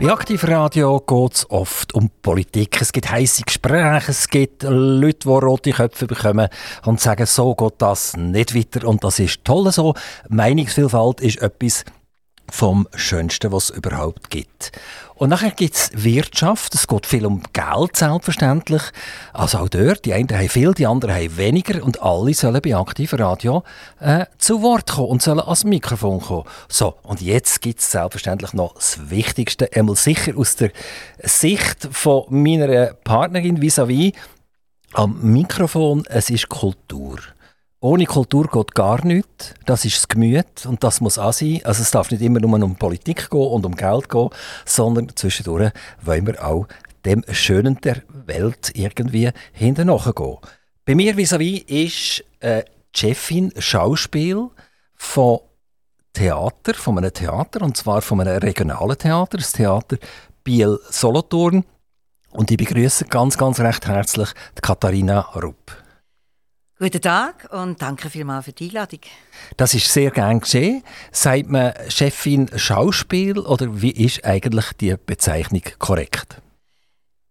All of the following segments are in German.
Bei Aktivradio geht es oft um Politik. Es gibt heiße Gespräche, es gibt Leute, die rote Köpfe bekommen und sagen, so geht das nicht weiter. Und das ist toll so. Meinungsvielfalt ist etwas vom Schönsten, was es überhaupt gibt. Und nachher gibt es Wirtschaft, es geht viel um Geld selbstverständlich. Also auch dort, die einen haben viel, die anderen haben weniger und alle sollen bei Aktiv Radio äh, zu Wort kommen und sollen ans Mikrofon kommen. So, und jetzt gibt es selbstverständlich noch das Wichtigste, einmal sicher aus der Sicht von meiner Partnerin vis-à-vis -vis, am Mikrofon, es ist Kultur. Ohne Kultur geht gar nichts. Das ist das Gemüt und das muss auch sein. Also es darf nicht immer nur um Politik gehen und um Geld gehen, sondern zwischendurch wollen wir auch dem Schönen der Welt irgendwie hinterher gehen. Bei mir vis-à-vis ist äh, Chefin Schauspiel von Theater, von einem Theater, und zwar von einem regionalen Theater, das Theater Biel-Solothurn. Und ich begrüße ganz, ganz recht herzlich Katharina Rupp. Guten Tag und danke vielmals für die Einladung. Das ist sehr gern geschehen. Sagt man Chefin Schauspiel oder wie ist eigentlich die Bezeichnung korrekt?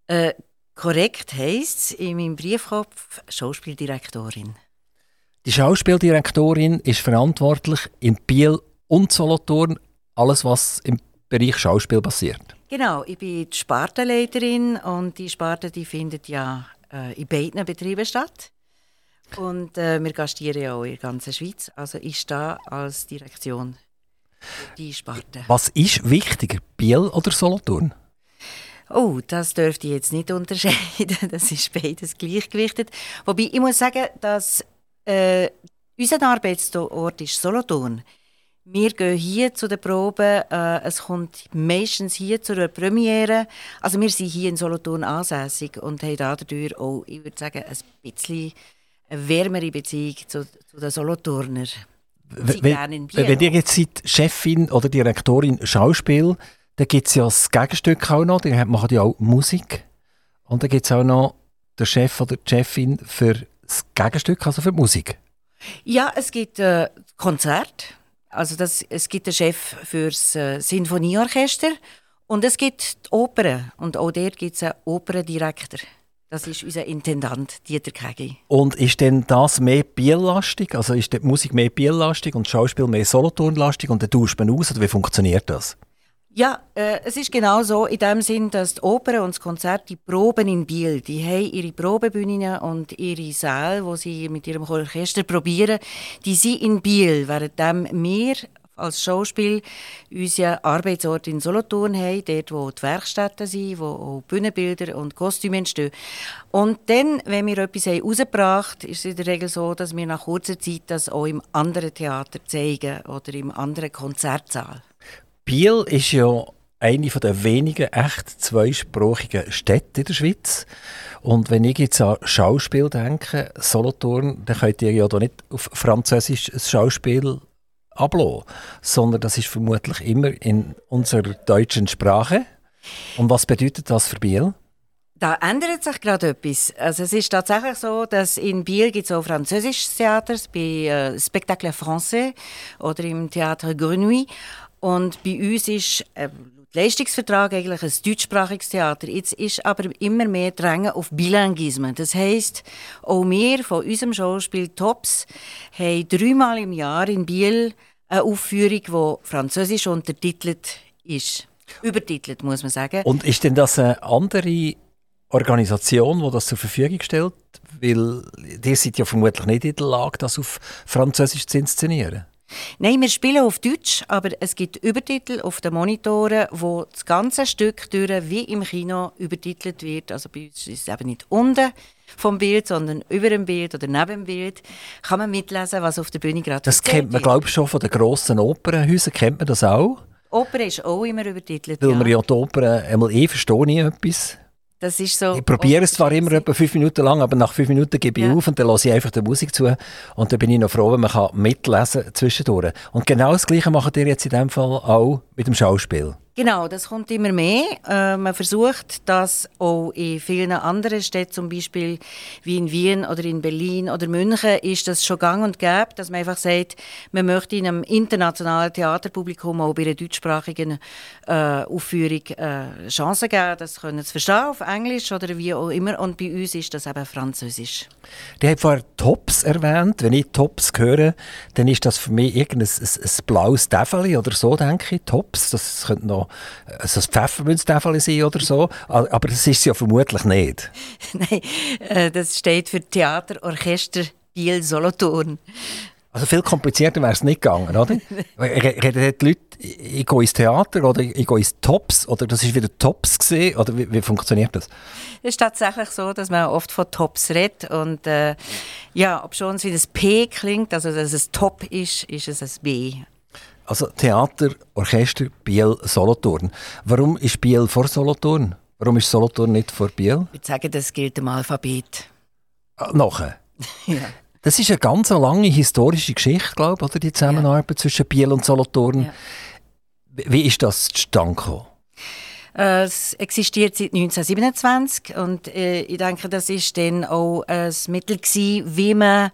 Äh, korrekt heisst in meinem Briefkopf Schauspieldirektorin. Die Schauspieldirektorin ist verantwortlich in Biel und Solothurn alles, was im Bereich Schauspiel passiert. Genau, ich bin die Spartenleiterin und die Sparte die findet ja äh, in beiden Betrieben statt. Und äh, wir gastieren ja auch in der ganzen Schweiz. Also ich stehe als Direktion die Sparte. Was ist wichtiger, Biel oder Solothurn? Oh, das dürfte ich jetzt nicht unterscheiden. Das ist beides gleichgewichtet. Wobei ich muss sagen, dass äh, unser Arbeitsort ist Solothurn. Wir gehen hier zu den Proben. Äh, es kommt meistens hier zu einer Premiere. Also wir sind hier in Solothurn ansässig und haben dadurch auch, ich würde sagen, ein bisschen eine wärmere Beziehung zu, zu den Solothurner. Wenn, wenn ihr jetzt seid Chefin oder Direktorin Schauspiel, dann gibt es ja das Gegenstück auch noch, die machen ja auch Musik. Und dann gibt es auch noch den Chef oder die Chefin für das Gegenstück, also für Musik. Ja, es gibt äh, Konzert, also das, es gibt einen Chef für das äh, Sinfonieorchester und es gibt die Oper und auch dort gibt es einen Operndirektor. Das ist unser Intendant, Dieter Kegi. Und ist denn das mehr Biellastig? Also ist die Musik mehr Biellastig und das Schauspiel mehr Solothurnlastig und dann tauscht man aus? Oder wie funktioniert das? Ja, äh, es ist genau so in dem Sinn, dass die Oper und das Konzert, die Proben in Biel, die haben ihre Probebühnen und ihre Säle, wo sie mit ihrem Orchester probieren, die sind in Biel, während wir als Schauspiel unseren Arbeitsort in Solothurn haben, dort wo die Werkstätten sind, wo auch Bühnenbilder und Kostüme entstehen. Und dann, wenn wir etwas herausgebracht haben, ist es in der Regel so, dass wir nach kurzer Zeit das auch im anderen Theater zeigen oder im anderen Konzertsaal. Biel ist ja eine der wenigen echt zweisprachigen Städte in der Schweiz. Und wenn ich jetzt an Schauspiel denke, Solothurn, dann könnt ihr ja da nicht auf Französisch ein Schauspiel ablassen, sondern das ist vermutlich immer in unserer deutschen Sprache. Und was bedeutet das für Biel? Da ändert sich gerade etwas. Also es ist tatsächlich so, dass in Biel gibt es auch französisches Theater, bei äh, Spectacle Français oder im Theater Grenouille. Und bei uns ist äh, Leistungsvertrag eigentlich ein deutschsprachiges Theater. Jetzt ist aber immer mehr Drängen auf Bilinguismen. Das heisst, auch wir von unserem Schauspiel Tops haben dreimal im Jahr in Biel eine Aufführung, die französisch untertitelt ist. Übertitelt, muss man sagen. Und ist denn das eine andere Organisation, die das zur Verfügung stellt? Weil ihr seid ja vermutlich nicht in der Lage, das auf Französisch zu inszenieren. Nein, wir spielen auf Deutsch, aber es gibt Übertitel auf den Monitoren, wo das ganze Stück durch wie im Kino übertitelt wird. Also bei uns ist es eben nicht unten vom Bild, sondern über dem Bild oder neben dem Bild. Kann man mitlesen, was auf der Bühne gerade Das kennt man, glaube ich, schon von den grossen Opernhäusern. Kennt man das auch? Oper ist auch immer übertitelt. Weil ja. man ja die Oper einmal eh verstehe ich etwas. Das ist so. Ich probiere es zwar immer etwa fünf Minuten lang, aber nach fünf Minuten gebe ich ja. auf und dann lasse ich einfach die Musik zu. Und dann bin ich noch froh, wenn man kann mitlesen zwischendurch. Und genau das Gleiche macht ihr jetzt in dem Fall auch mit dem Schauspiel. Genau, das kommt immer mehr. Äh, man versucht das auch in vielen anderen Städten, zum Beispiel wie in Wien oder in Berlin oder München, ist das schon gang und gäbe, dass man einfach sagt, man möchte in einem internationalen Theaterpublikum auch bei einer deutschsprachigen äh, Aufführung äh, Chancen geben, das können sie verstehen auf Englisch oder wie auch immer. Und bei uns ist das eben Französisch. Die haben vorher Tops erwähnt. Wenn ich Tops höre, dann ist das für mich irgendein ein, ein blaues Täfeli oder so, denke ich. Tops, das könnte noch so ein Pfeffermünztäfel sein oder so, aber das ist es ja vermutlich nicht. Nein, äh, das steht für Theaterorchester Biel Solothurn. Also viel komplizierter wäre es nicht gegangen, oder? Reden die Leute, ich gehe ins Theater oder ich gehe ins Tops oder das ist wieder Tops gesehen oder wie, wie, funktioniert das? Es ist tatsächlich so, dass man oft von Tops redet und äh, ja, ob schon es wie das P klingt, also dass es Top ist, ist es ein B. Also Theater, Orchester, Biel, Solothurn. Warum ist Biel vor Solothurn? Warum ist Solothurn nicht vor Biel? Ich würde sagen, das gilt im Alphabet. Ah, nachher? ja. Das ist eine ganz lange historische Geschichte, glaube ich, oder die Zusammenarbeit ja. zwischen Biel und Solothurn. Ja. Wie ist das zustande gekommen? Äh, es existiert seit 1927 und äh, ich denke, das ist dann auch ein Mittel gewesen, wie man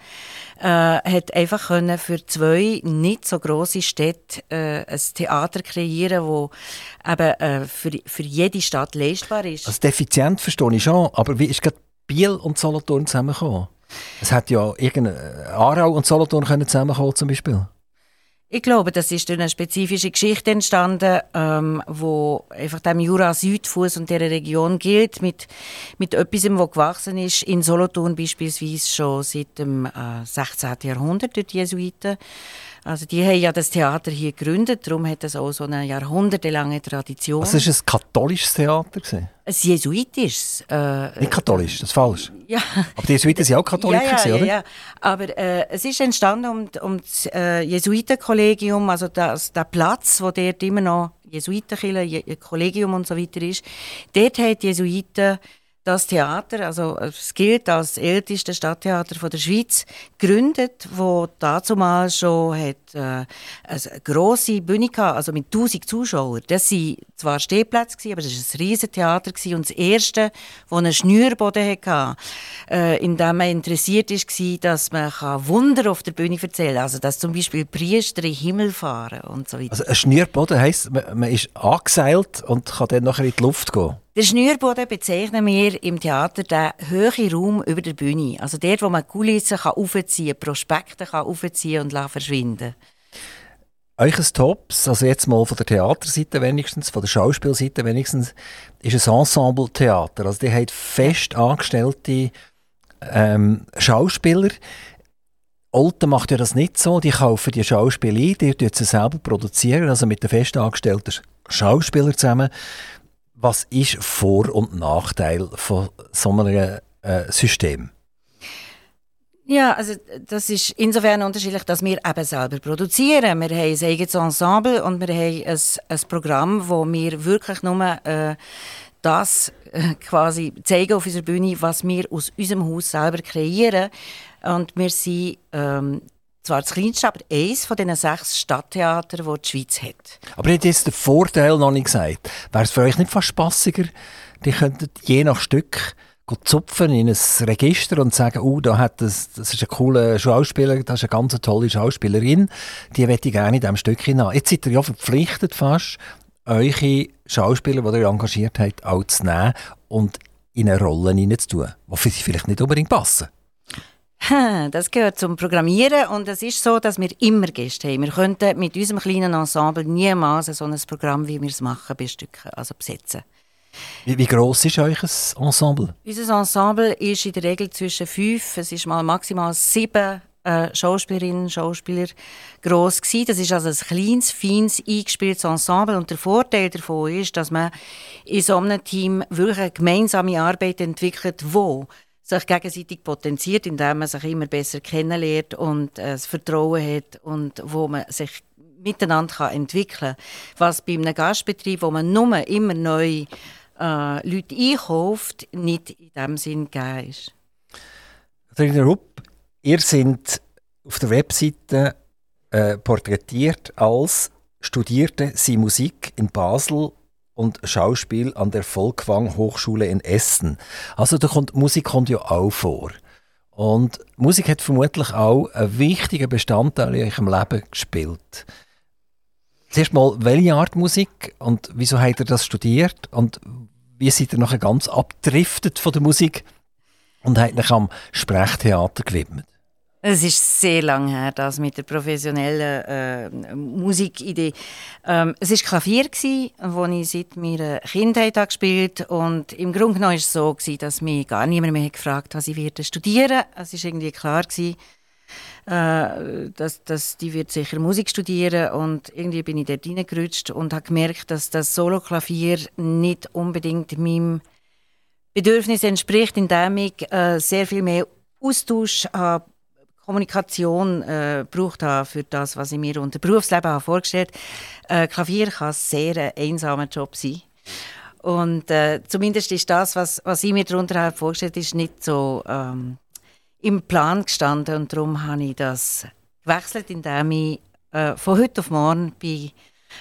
äh, hat einfach können für zwei nicht so große Städte äh, ein Theater kreieren, wo eben äh, für, für jede Stadt leistbar ist. Also effizient verstehe ich schon, aber wie ist gerade Biel und Solothurn zusammengekommen? Es hat ja irgendein Aarau und Solothurn können zusammenkommen zum Beispiel. Ich glaube, das ist durch eine spezifische Geschichte entstanden, ähm, wo einfach dem Jura Südfuß und der Region gilt, mit, mit etwas, wo gewachsen ist, in Solothurn beispielsweise schon seit dem äh, 16. Jahrhundert durch die Jesuiten. Also die haben ja das Theater hier gegründet, darum hat es auch so eine jahrhundertelange Tradition. Was ist ein katholisches Theater? Gewesen? Ein jesuitisches. Äh, Nicht katholisch, das ist falsch. Ja. Aber die Jesuiten sind auch Katholiker, ja, ja, oder? Ja, ja. Aber äh, es ist entstanden um, um das äh, Jesuitenkollegium, also das, der Platz, wo dort immer noch Jesuitenkirche, Kollegium und so weiter ist. Dort haben die Jesuiten das Theater, also es gilt als älteste Stadttheater von der Schweiz, gegründet, wo dazumal schon hat, äh, eine grosse Bühne hatte, also mit 1000 Zuschauern. Das waren zwar Stehplätze, aber das war ein riesiges Theater und das erste, das einen Schnürboden hatte, äh, in dem man interessiert war, dass man Wunder auf der Bühne erzählen kann. Also dass zum Beispiel Priester in Himmel fahren und so weiter. Also ein Schnürboden heisst, man, man ist angeseilt und kann dann nachher in die Luft gehen? Der Schnürboden bezeichnen wir im Theater den hohen Raum über der Bühne. Also dort, wo man Kulissen kann aufziehen kann, Prospekte kann aufziehen und verschwinden Euch Tops, also jetzt mal von der Theaterseite wenigstens, von der Schauspielseite wenigstens, ist ein Ensemble-Theater. Also die hat fest angestellte ähm, Schauspieler. Olten macht ja das nicht so. Die kaufen die Schauspieler ein, die produzieren sie selber produzieren, also mit den fest angestellten Schauspielern zusammen was ist Vor- und Nachteil von so einem äh, System? Ja, also das ist insofern unterschiedlich, dass wir eben selber produzieren. Wir haben ein eigenes Ensemble und wir haben ein, ein Programm, wo wir wirklich nur äh, das äh, quasi zeigen auf unserer Bühne, was wir aus unserem Haus selber kreieren. Und wir sind ähm, zwar das kleinste, aber eines von diesen sechs Stadttheatern, die die Schweiz hat. Aber ihr habt jetzt den Vorteil noch nicht gesagt. Wäre es für euch nicht fast spassiger, die könnten je nach Stück zupfen in ein Register und sagen, oh, da hat das, das ist ein cooler Schauspieler, das ist eine ganz tolle Schauspielerin, die möchte ich gerne in diesem Stück hinein. Jetzt seid ihr ja verpflichtet fast, eure Schauspieler, die ihr engagiert habt, auch zu nehmen und in eine Rolle hineinzutun, die vielleicht nicht unbedingt passen. Das gehört zum Programmieren und es ist so, dass wir immer Gäste haben. Wir könnten mit unserem kleinen Ensemble niemals so ein Programm, wie wir es machen, bestücken, also besetzen. Wie, wie gross ist euch ein Ensemble? Unser Ensemble ist in der Regel zwischen fünf, es ist mal maximal sieben äh, Schauspielerinnen und Schauspieler gross gewesen. Das ist also ein kleines, feines, eingespieltes Ensemble und der Vorteil davon ist, dass man in so einem Team wirklich eine gemeinsame Arbeit entwickelt, wo sich gegenseitig potenziert, indem man sich immer besser kennenlernt und äh, das Vertrauen hat und wo man sich miteinander kann entwickeln kann. Was bei einem Gastbetrieb, wo man nur immer neu äh, Leute einkauft, nicht in dem Sinn gegeben ist. Katharina Rupp, ihr seid auf der Webseite äh, porträtiert als studierte sie Musik in Basel und Schauspiel an der Volkwang Hochschule in Essen. Also da kommt, Musik kommt ja auch vor. Und Musik hat vermutlich auch einen wichtigen Bestandteil in eurem Leben gespielt. Zuerst mal, welche Art Musik und wieso habt ihr das studiert und wie seid ihr nachher ganz abdriftet von der Musik und habt euch am Sprechtheater gewidmet? Es ist sehr lang her, das mit der professionellen äh, Musikidee. Ähm, es war Klavier, wo ich seit meiner Kindheit gespielt und im Grunde genommen war es so, gewesen, dass mich gar niemand mehr gefragt hat, was ich werde studieren. Es war irgendwie klar, gewesen, äh, dass, dass die wird sicher Musik studieren und irgendwie bin ich dort reingerutscht und habe gemerkt, dass das Solo-Klavier nicht unbedingt meinem Bedürfnis entspricht, indem ich äh, sehr viel mehr Austausch habe Kommunikation äh, braucht habe für das, was ich mir unter Berufsleben habe vorgestellt äh, Klavier kann sehr ein einsamer Job sein. Und äh, zumindest ist das, was, was ich mir darunter habe vorgestellt ist nicht so ähm, im Plan gestanden. Und darum habe ich das gewechselt, indem ich äh, von heute auf morgen bin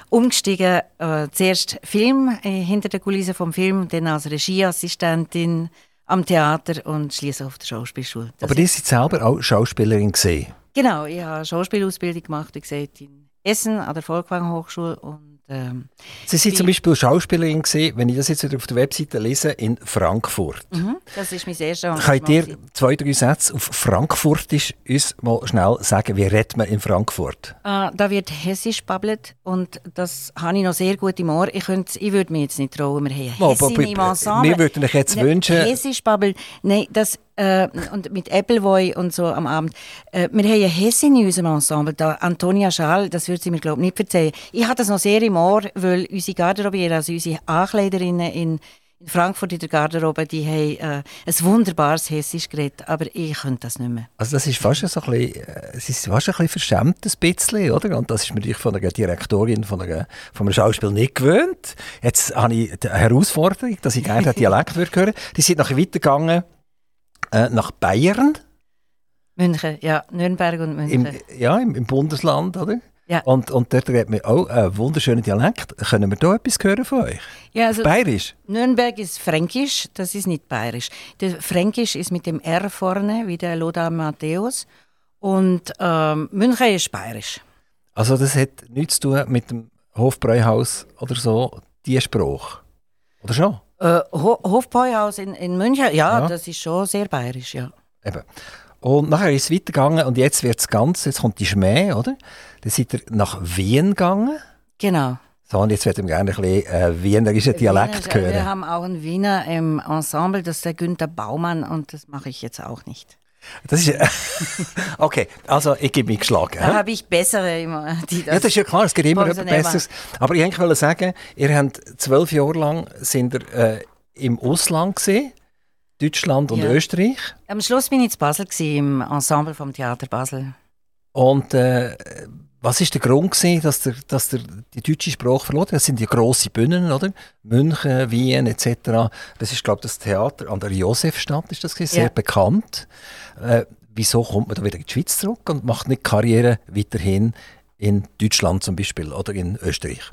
umgestiegen. Äh, zuerst Film, äh, hinter der Kulisse vom Film, dann als Regieassistentin am Theater und schließlich auf der Schauspielschule. Das Aber ihr seid selber auch Schauspielerin gesehen? Genau, ich habe Schauspielausbildung gemacht, wie gesagt, in Essen an der Volkwang Hochschule und ähm, Sie sind zum Beispiel Schauspielerin gesehen, wenn ich das jetzt wieder auf der Webseite lese, in Frankfurt. Mhm, das ist mein erstes Könnt ihr zwei, drei Sätze auf Frankfurtisch uns mal schnell sagen, wie redet man in Frankfurt? Äh, da wird hessisch babbelt und das habe ich noch sehr gut im Ohr. Ich, könnte, ich würde mir jetzt nicht trauen, wir haben Hessin im Ensemble. Wir würden euch jetzt ne, wünschen... Hessisch babbelt, nein, das äh, und mit Appleboy und so am Abend. Äh, wir haben eine Hessin in unserem Ensemble, da Antonia Schall, das würde sie mir glaube ich nicht erzählen. Ich habe das noch sehr im Ohr, weil unsere Garderobiere, also unsere Ankleiderinnen in, in Frankfurt in der Garderobe, die haben äh, ein wunderbares Hessisch geredet, aber ich könnte das nicht mehr. Also das ist fast so ein bisschen, äh, es ist fast ein bisschen verschämt, ein bisschen, oder? Und das ist mir natürlich von der Direktorin von, der, von einem Schauspiel nicht gewöhnt. Jetzt habe ich die Herausforderung, dass ich gerne den Dialekt hören würde. Die sind nachher weitergegangen äh, nach Bayern. München, ja, Nürnberg und München. Im, ja, im, im, Bundesland, oder? Ja. Und, und dort redet man auch einen wunderschönen Dialekt. Können wir da etwas hören von euch? Ja, also Bayerisch? Nürnberg ist Fränkisch, das ist nicht Bayerisch. Der Fränkisch ist mit dem R vorne, wie der Lothar Matthäus. Und ähm, München ist Bayerisch. Also das hat nichts zu tun mit dem Hofbräuhaus oder so, die Spruch? Oder schon? Äh, Ho Hofbräuhaus in, in München, ja, ja, das ist schon sehr bayerisch, ja. Eben. Und nachher ist es weitergegangen und jetzt wird es ganz, jetzt kommt die Schmäh, oder? Dann seid ihr nach Wien gegangen. Genau. So, und jetzt würden wir gerne ein bisschen äh, wienerischen Dialekt Wiener, hören. Wir haben auch einen Wiener im Ensemble, das ist der Günther Baumann und das mache ich jetzt auch nicht. Das ist, okay, also ich gebe mich geschlagen. Da habe ich bessere immer. Die das ja, das ist ja klar, es gibt immer etwas Besseres. Aber ich wollte sagen, ihr habt zwölf Jahre lang sind ihr, äh, im Ausland gesehen, Deutschland und ja. Österreich. Am Schluss bin ich in Basel gewesen, im Ensemble vom Theater Basel. Und äh, was ist der Grund gewesen, dass der, dass der die deutsche Sprache verloren hat? Das sind die grossen Bühnen, oder? München, Wien etc. Das ist, glaube ich, das Theater an der Josefstadt ist das gewesen, sehr ja. bekannt. Äh, wieso kommt man da wieder in die Schweiz zurück und macht nicht Karriere weiterhin in Deutschland zum Beispiel oder in Österreich?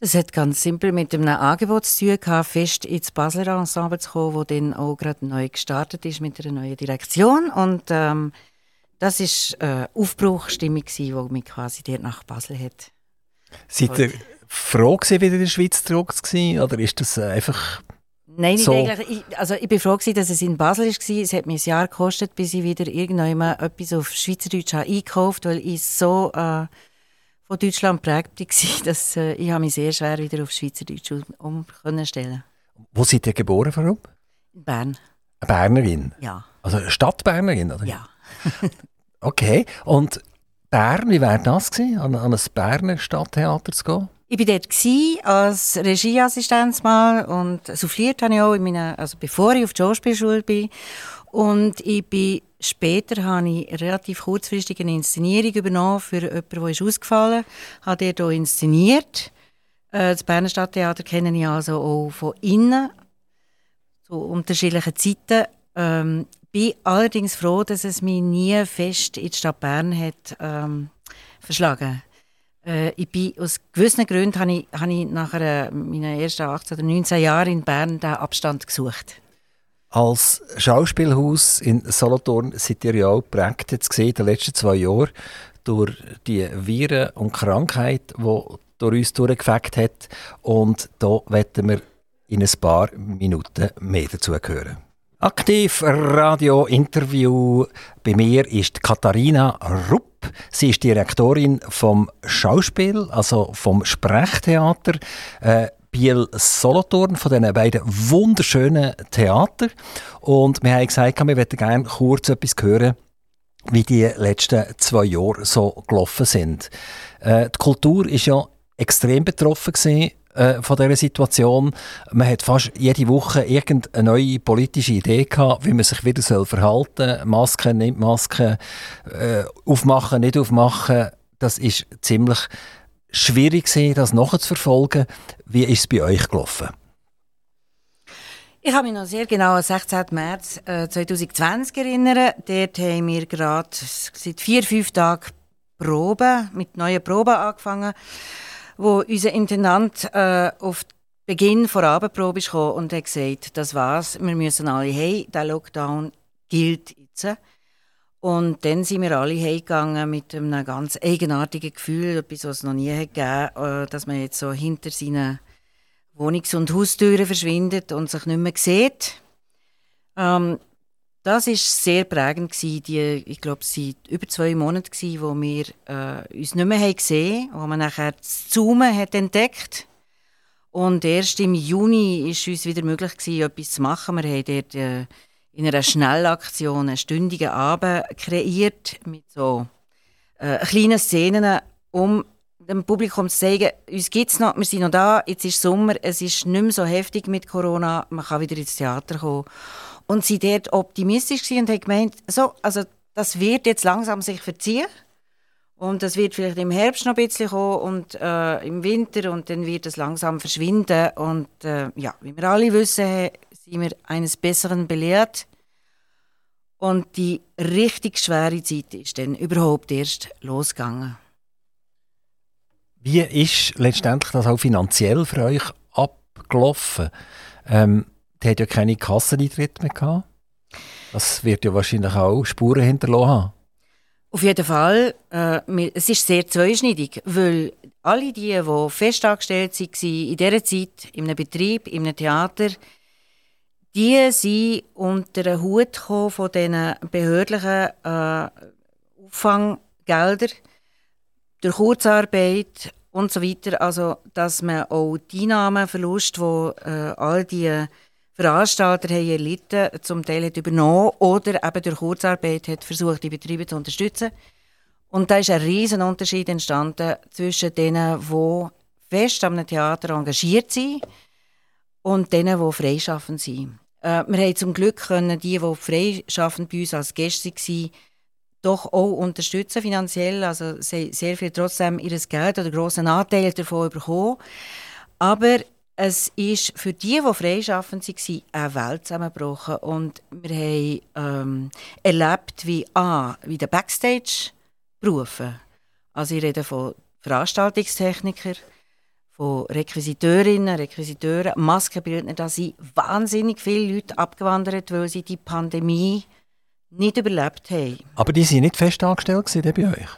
Das hat ganz simpel mit einem Angebot zu tun gehabt, fest ins Basler Ensemble zu kommen, das dann auch gerade neu gestartet ist mit einer neuen Direktion. Und ähm, das war eine Aufbruchstimmung, die mich quasi dort nach Basel hat. Seid ihr froh gewesen, wieder in der Schweiz zurück zu sein, oder ist das einfach Nein, so. ich, also ich bin froh gewesen, dass es in Basel war. Es hat mir ein Jahr gekostet, bis ich wieder irgendwann etwas auf Schweizerdeutsch habe eingekauft habe, weil ich so äh, von Deutschland geprägt war, dass äh, ich mich sehr schwer wieder auf Schweizerdeutsch um, um stellen Wo seid ihr geboren, warum? In Bern. Eine Bernerin? Ja. Also Stadtbernerin, oder? Ja. okay. Und Bern, wie wäre das gewesen, an, an ein Berner Stadttheater zu gehen? Ich war dort als Regieassistenz mal und souffliert habe ich auch, in meiner, also bevor ich auf die Schauspielschule bin. Und ich bin, später habe ich relativ kurzfristig eine Inszenierung übernommen für jemanden, der ist ausgefallen ist. Habe dort auch inszeniert. Äh, das Berner Stadttheater kenne ich also auch von innen, zu unterschiedlichen Zeiten. Ähm, bin allerdings froh, dass es mich nie fest in die Stadt Bern hat ähm, verschlagen Äh, ich bin, aus gewissen Gründen habe ich, habe ich nach meinen ersten 18 oder 19 Jahren in Bern den Abstand gesucht. Als Schauspielhaus in Solothurn seid ihr ja auch geprägt, jetzt gesehen, in den letzten zwei Jahren, durch die Viren und Krankheit, die durch uns durchgefegt hat. Und da werden wir in ein paar Minuten mehr dazu hören. Aktiv Radio Interview. Bei mir ist Katharina Rupp. Sie ist Direktorin vom Schauspiel, also vom Sprechtheater. Äh, Biel Solothurn, von diesen beiden wunderschönen Theater. Und wir haben gesagt, wir möchten gerne kurz etwas hören, wie die letzten zwei Jahre so gelaufen sind. Äh, die Kultur ist ja extrem betroffen gewesen, äh, von dieser Situation. Man hat fast jede Woche irgendeine neue politische Idee gehabt, wie man sich wieder verhalten soll. Masken, nicht Masken, äh, aufmachen, nicht aufmachen. Das ist ziemlich schwierig das nachzuverfolgen. Wie ist es bei euch gelaufen? Ich habe mich noch sehr genau an 16. März äh, 2020 erinnern. Dort haben wir gerade seit vier, fünf Tagen Proben, mit neuen Proben angefangen, wo unser Intendant äh, auf Beginn vor Abendprobe kam und hat gesagt, das war's, wir müssen alle hey, der Lockdown gilt jetzt. Und dann sind wir alle heimgegangen mit einem ganz eigenartigen Gefühl, etwas, was es noch nie hat gegeben, äh, dass man jetzt so hinter seinen Wohnungs- und Haustüren verschwindet und sich nicht mehr sieht. Ähm, das war sehr prägend gewesen. Die, ich glaube, es waren über zwei Monate gewesen, wo wir äh, uns nicht mehr gesehen haben, wo man nachher das Zoomen hat entdeckt und erst im Juni ist uns wieder möglich gewesen, etwas zu machen. Wir haben dort äh, in einer Schnellaktion einen stündigen Abend kreiert mit so äh, kleinen Szenen, um dem Publikum zu sagen, uns gibt es noch, wir sind noch da, jetzt ist Sommer, es ist nicht mehr so heftig mit Corona, man kann wieder ins Theater kommen. Und sie dort optimistisch und haben gemeint, so, also das wird jetzt langsam sich verziehen. Und das wird vielleicht im Herbst noch ein bisschen kommen und äh, im Winter und dann wird es langsam verschwinden. Und äh, ja, wie wir alle wissen, sind wir eines Besseren belehrt. Und die richtig schwere Zeit ist dann überhaupt erst losgegangen. Wie ist letztendlich das auch finanziell für euch abgelaufen? Ähm, die hat ja keine Kasseneintritte mehr gehabt. Das wird ja wahrscheinlich auch Spuren hinterlassen. Auf jeden Fall. Äh, es ist sehr zweischneidig, weil alle die, die festangestellt waren in dieser Zeit, in einem Betrieb, in einem Theater, die sind unter den Hut von diesen behördlichen äh, Auffanggeldern durch Kurzarbeit und so weiter. Also, dass man auch die Einnahmenverlust, die äh, all die Veranstalter haben erlitten zum Teil hat übernommen oder eben durch Kurzarbeit hat versucht, die Betriebe zu unterstützen. Und da ist ein riesen Unterschied entstanden zwischen denen, die fest am Theater engagiert sind und denen, die freischaffend sind. Äh, wir haben zum Glück können die, die freischaffend bei uns als Gäste waren, doch auch unterstützen finanziell. Also sehr viel trotzdem ihr Geld oder grossen Anteil davon bekommen. Aber es ist für die, die freischaffend waren, eine Welt zusammengebrochen. Und wir haben ähm, erlebt, wie, A, wie der Backstage-Berufe, also ich rede von Veranstaltungstechnikern, von Requisiteurinnen, Requisiteuren, Maskenbildner, da sind wahnsinnig viele Leute abgewandert, weil sie die Pandemie nicht überlebt haben. Aber die waren nicht fest angestellt bei euch?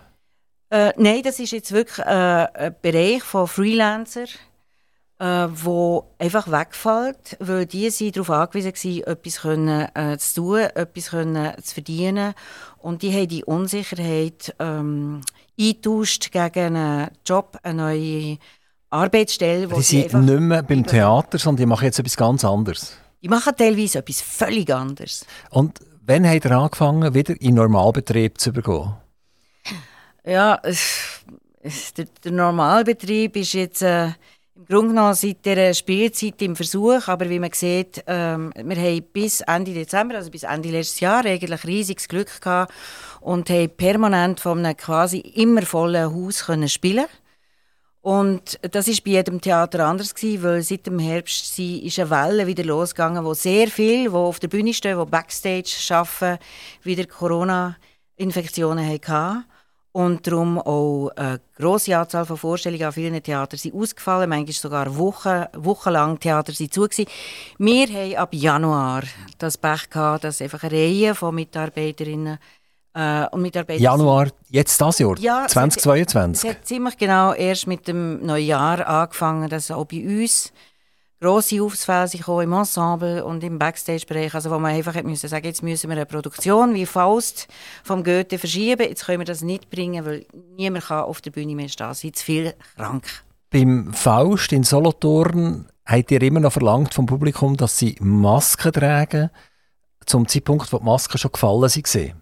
Äh, nein, das ist jetzt wirklich äh, ein Bereich von Freelancern äh, wo einfach wegfällt, weil die sind darauf angewiesen waren, etwas können, äh, zu tun, etwas können, zu verdienen. Und die haben die Unsicherheit ähm, eingetauscht gegen einen Job, eine neue Arbeitsstelle. Die sind nicht mehr beim Theater, sondern die machen jetzt etwas ganz anderes. Die machen teilweise etwas völlig anderes. Und wann habt ihr angefangen, wieder in Normalbetrieb zu übergehen? Ja, der, der Normalbetrieb ist jetzt... Äh, im Grunde genommen seit dieser Spielzeit im Versuch, aber wie man sieht, ähm, wir haben bis Ende Dezember, also bis Ende letztes Jahr, eigentlich riesiges Glück gehabt und haben permanent von einem quasi immer vollen Haus können spielen und das ist bei jedem Theater anders gewesen, weil seit dem Herbst ist eine Welle wieder losgegangen, wo sehr viel, die auf der Bühne stehen, die Backstage arbeiten, wieder Corona-Infektionen hatten. Und darum auch eine grosse Anzahl von Vorstellungen an vielen Theatern sind ausgefallen, manchmal sogar Wochen, wochenlang Theater sind zu gewesen. Wir haben ab Januar das Pech gehabt, dass einfach eine Reihe von Mitarbeiterinnen äh, und Mitarbeitern... Januar, jetzt das Jahr, ja, 2022? Es hat ziemlich genau erst mit dem neuen Jahr angefangen, dass auch bei uns grosse Ausfälle sich im Ensemble und im Backstage-Bereich, also wo man einfach hat müssen sagen, jetzt müssen wir eine Produktion wie Faust vom Goethe verschieben, jetzt können wir das nicht bringen, weil niemand kann auf der Bühne mehr stehen, sind zu viel krank. Beim Faust in Solothurn habt ihr immer noch verlangt vom Publikum, dass sie Masken tragen, zum Zeitpunkt, wo die Masken schon gefallen sind?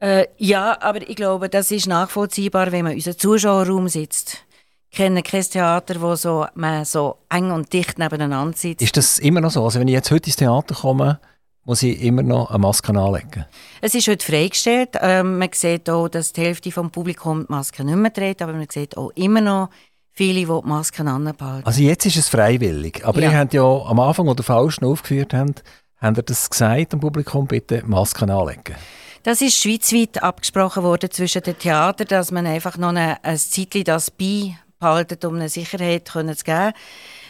Äh, ja, aber ich glaube, das ist nachvollziehbar, wenn man in unserem Zuschauerraum sitzt kenne kein Theater, wo so, man so eng und dicht nebeneinander sitzt. Ist das immer noch so? Also wenn ich jetzt heute ins Theater komme, muss ich immer noch eine Maske anlegen? Es ist heute freigestellt. Ähm, man sieht auch, dass die Hälfte des Publikums die Maske nicht mehr trägt, aber man sieht auch immer noch viele, die die Masken anbehalten. Also jetzt ist es freiwillig, aber ja. ihr habt ja am Anfang, als ihr Faust aufgeführt habt, habt ihr das gesagt dem Publikum, bitte Masken anlegen? Das ist schweizweit abgesprochen worden zwischen den Theatern, dass man einfach noch eine, ein Zeitchen das bei behalten, um eine Sicherheit zu geben.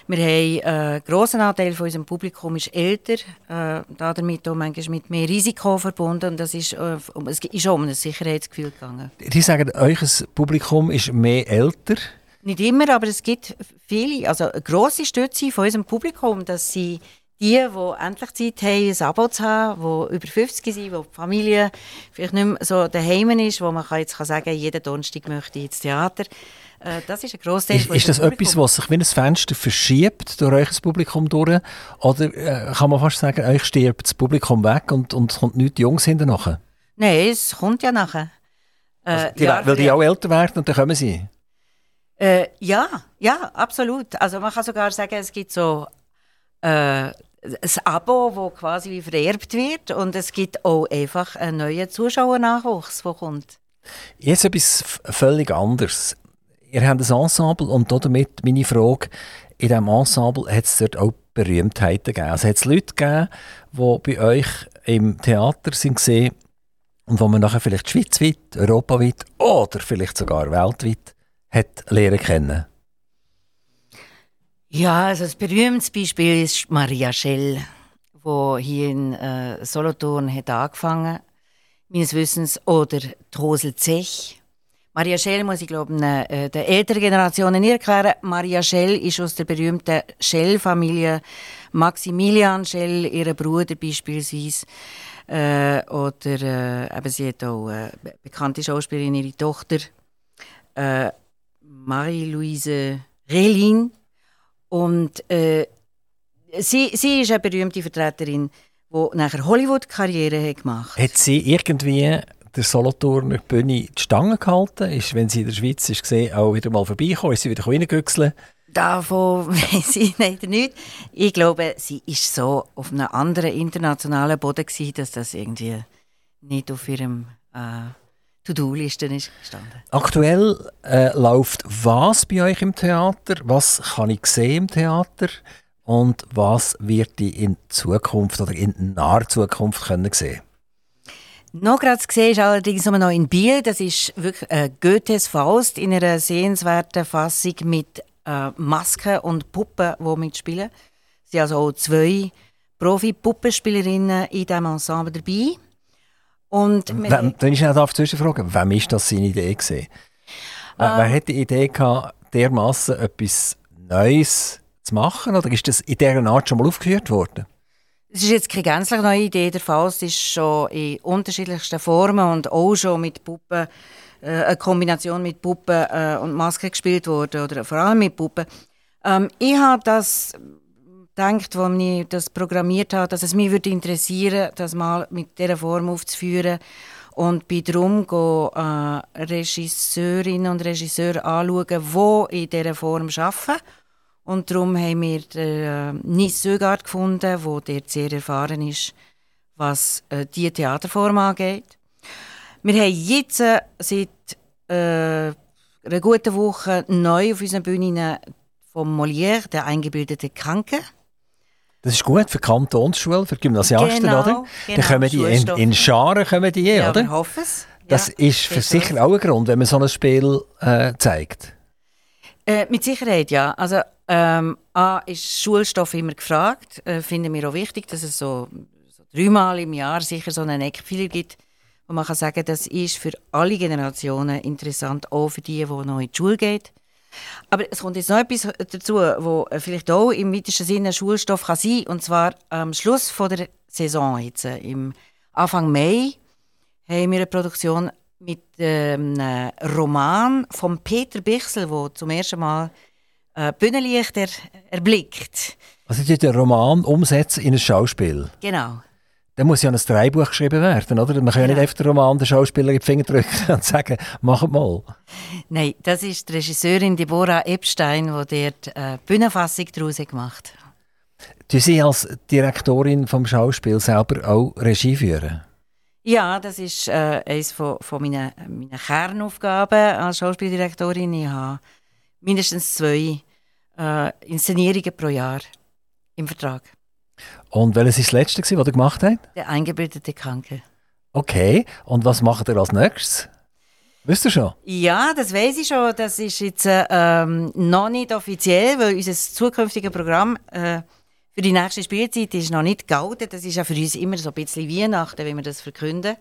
Wir haben einen äh, grossen Anteil von unserem Publikum ist älter, äh, damit auch manchmal mit mehr Risiko verbunden und das ist, äh, es ist auch um ein Sicherheitsgefühl gegangen. Die sagen, euer Publikum ist mehr älter? Nicht immer, aber es gibt viele, also eine grosse Stütze von unserem Publikum, dass sie die, die endlich Zeit haben, ein Abo zu haben, die über 50 sind, wo die Familie vielleicht nicht mehr so daheim ist, wo man jetzt kann sagen kann, jeden Donnerstag möchte ich ins Theater. Äh, das ist ein Grossteil Ist, ist das etwas, was sich wie ein Fenster verschiebt durch euch Publikum durch? Oder äh, kann man fast sagen, euch stirbt das Publikum weg und, und kommt nichts Jungs hinterher? Nein, es kommt ja nachher. Äh, also die, ja, weil die auch älter werden und dann kommen sie? Äh, ja, ja, absolut. Also man kann sogar sagen, es gibt so äh, ein Abo, das quasi wie vererbt wird und es gibt auch einfach einen neuen Zuschauernachwuchs, der kommt. Jetzt etwas völlig anderes ihr habt ein Ensemble und damit meine Frage, in diesem Ensemble hat es dort auch Berühmtheiten gegeben. Also hat es Leute gegeben, die bei euch im Theater sind gesehen und wo man nachher vielleicht schweizweit, europaweit oder vielleicht sogar weltweit hat lernen kennen? Ja, also das berühmteste Beispiel ist Maria Schell, die hier in äh, Solothurn hat angefangen meines Wissens, oder Trosel Zech, Maria Schell muss ich glaube äh, der älteren Generationen erklären. Maria Schell ist aus der berühmten Schell-Familie. Maximilian Schell, ihr Bruder beispielsweise. Äh, oder äh, eben sie hat auch äh, bekannte Schauspielerin, ihre Tochter äh, Marie-Louise Relin. Und äh, sie, sie ist eine berühmte Vertreterin, die nachher Hollywood-Karriere gemacht hat. Hat sie irgendwie der Solothurner Bühne die Stange gehalten? Ist, wenn sie in der Schweiz ist gesehen, auch wieder mal vorbeikommen? Ist sie wieder reingüchseln? Davon weiß ich leider nicht. Ich glaube, sie ist so auf einem anderen internationalen Boden gewesen, dass das irgendwie nicht auf ihrem äh, To-Do-Liste ist gestanden. Aktuell äh, läuft was bei euch im Theater? Was kann ich sehen im Theater? Und was wird ich in Zukunft oder in naher Zukunft können sehen? Noch gerade gesehen ist allerdings nur noch in Biel. Das ist wirklich äh, Goethes Faust in einer sehenswerten Fassung mit äh, Masken und Puppen, die mitspielen. Es sind also auch zwei Profi-Puppenspielerinnen in diesem Ensemble dabei. Und wem, wenn ich noch zwischenfragen wem ist das seine Idee gewesen? Äh, wer hat die Idee gehabt, dermassen etwas Neues zu machen? Oder ist das in dieser Art schon mal aufgeführt worden? Es ist jetzt keine ganz neue Idee. Der Faust ist schon in unterschiedlichsten Formen und auch schon mit Puppen, äh, eine Kombination mit Puppen äh, und Masken gespielt worden oder vor allem mit Puppen. Ähm, ich habe das gedacht, als ich das programmiert habe, dass es mich würde interessieren, das mal mit dieser Form aufzuführen und bin darum äh, Regisseurinnen und Regisseure anschauen, die in dieser Form arbeiten und darum haben wir den äh, Nis Sögard gefunden, der dort sehr erfahren ist, was äh, diese Theaterform angeht. Wir haben jetzt äh, seit äh, einer guten Woche neu auf unseren Bühnen vom Molière, der eingebildete Kranke. Das ist gut für die Kantonsschule, für Gymnasiasten, genau, oder? Genau, Dann kommen die in, in Scharen, kommen die, ja, oder? wir hoffen es. Das Ja, ist für sicher auch ein Grund, wenn man so ein Spiel äh, zeigt. Äh, mit Sicherheit, ja. Also, ähm, A ist Schulstoff immer gefragt. Äh, finden wir auch wichtig, dass es so, so dreimal im Jahr sicher so einen Eckpfeiler gibt, wo man kann sagen, das ist für alle Generationen interessant, auch für die, die noch in die Schule gehen. Aber es kommt jetzt noch etwas dazu, wo vielleicht auch im weitesten Sinne Schulstoff kann sein und zwar am Schluss von der Saison jetzt, äh, im Anfang Mai, haben wir eine Produktion mit ähm, einem Roman von Peter Bichsel, der zum ersten Mal äh, Bühnenlichter erblickt. Also die den Roman umsetzen in ein Schauspiel. Genau. Dann muss ja ein Drehbuch geschrieben werden, oder? Man kann ja, nicht einfach den Roman den Schauspieler in die Finger drücken und sagen, mach mal. Nein, das ist die Regisseurin Deborah Epstein, die dort äh, Bühnenfassung daraus gemacht hat. Du Sie als Direktorin vom Schauspiel selber auch Regie führen? Ja, das ist äh, eines von, von meinen, meinen Kernaufgaben als Schauspieldirektorin. Ich habe mindestens zwei äh, Inszenierungen pro Jahr im Vertrag. Und welches war das letzte, was du gemacht hast? Der eingebildete Kranke. Okay, und was macht ihr als nächstes? Wisst ihr schon? Ja, das weiß ich schon. Das ist jetzt äh, ähm, noch nicht offiziell, weil unser zukünftiges Programm äh, für die nächste Spielzeit ist noch nicht geoutet. Das ist ja für uns immer so ein bisschen Weihnachten, wenn wir das verkünden.